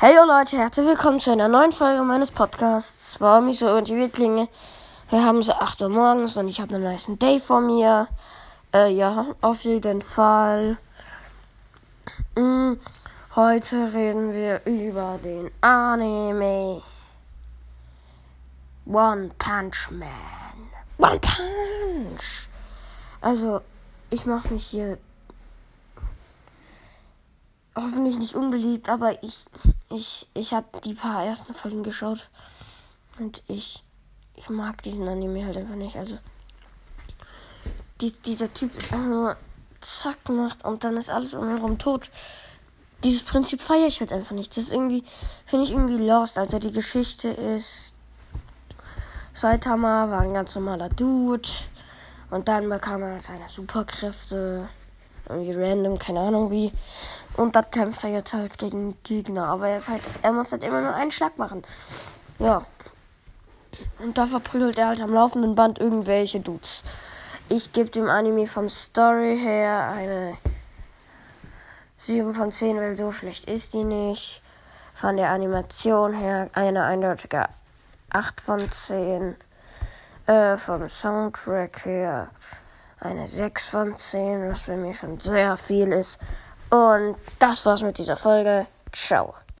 Hey Leute, herzlich willkommen zu einer neuen Folge meines Podcasts. Warum ich so motiviert klinge? Wir haben so 8 Uhr morgens und ich habe einen nice Day vor mir. Äh, ja, auf jeden Fall. Mhm. Heute reden wir über den Anime One Punch Man. One Punch! Also, ich mache mich hier hoffentlich nicht unbeliebt, aber ich, ich, ich habe die paar ersten Folgen geschaut und ich, ich mag diesen Anime halt einfach nicht. Also die, dieser Typ nur zack macht und dann ist alles um ihn herum tot. Dieses Prinzip feiere ich halt einfach nicht. Das ist irgendwie, finde ich irgendwie lost. Also die Geschichte ist, Saitama war ein ganz normaler Dude und dann bekam er seine Superkräfte irgendwie random, keine Ahnung wie. Und dann kämpft er jetzt halt gegen Gegner. Aber er, ist halt, er muss halt immer nur einen Schlag machen. Ja. Und da verprügelt er halt am laufenden Band irgendwelche Dudes. Ich gebe dem Anime vom Story her eine 7 von 10, weil so schlecht ist die nicht. Von der Animation her eine eindeutige 8 von 10. Äh, vom Soundtrack her eine 6 von 10, was für mich schon sehr viel ist. Und das war's mit dieser Folge. Ciao.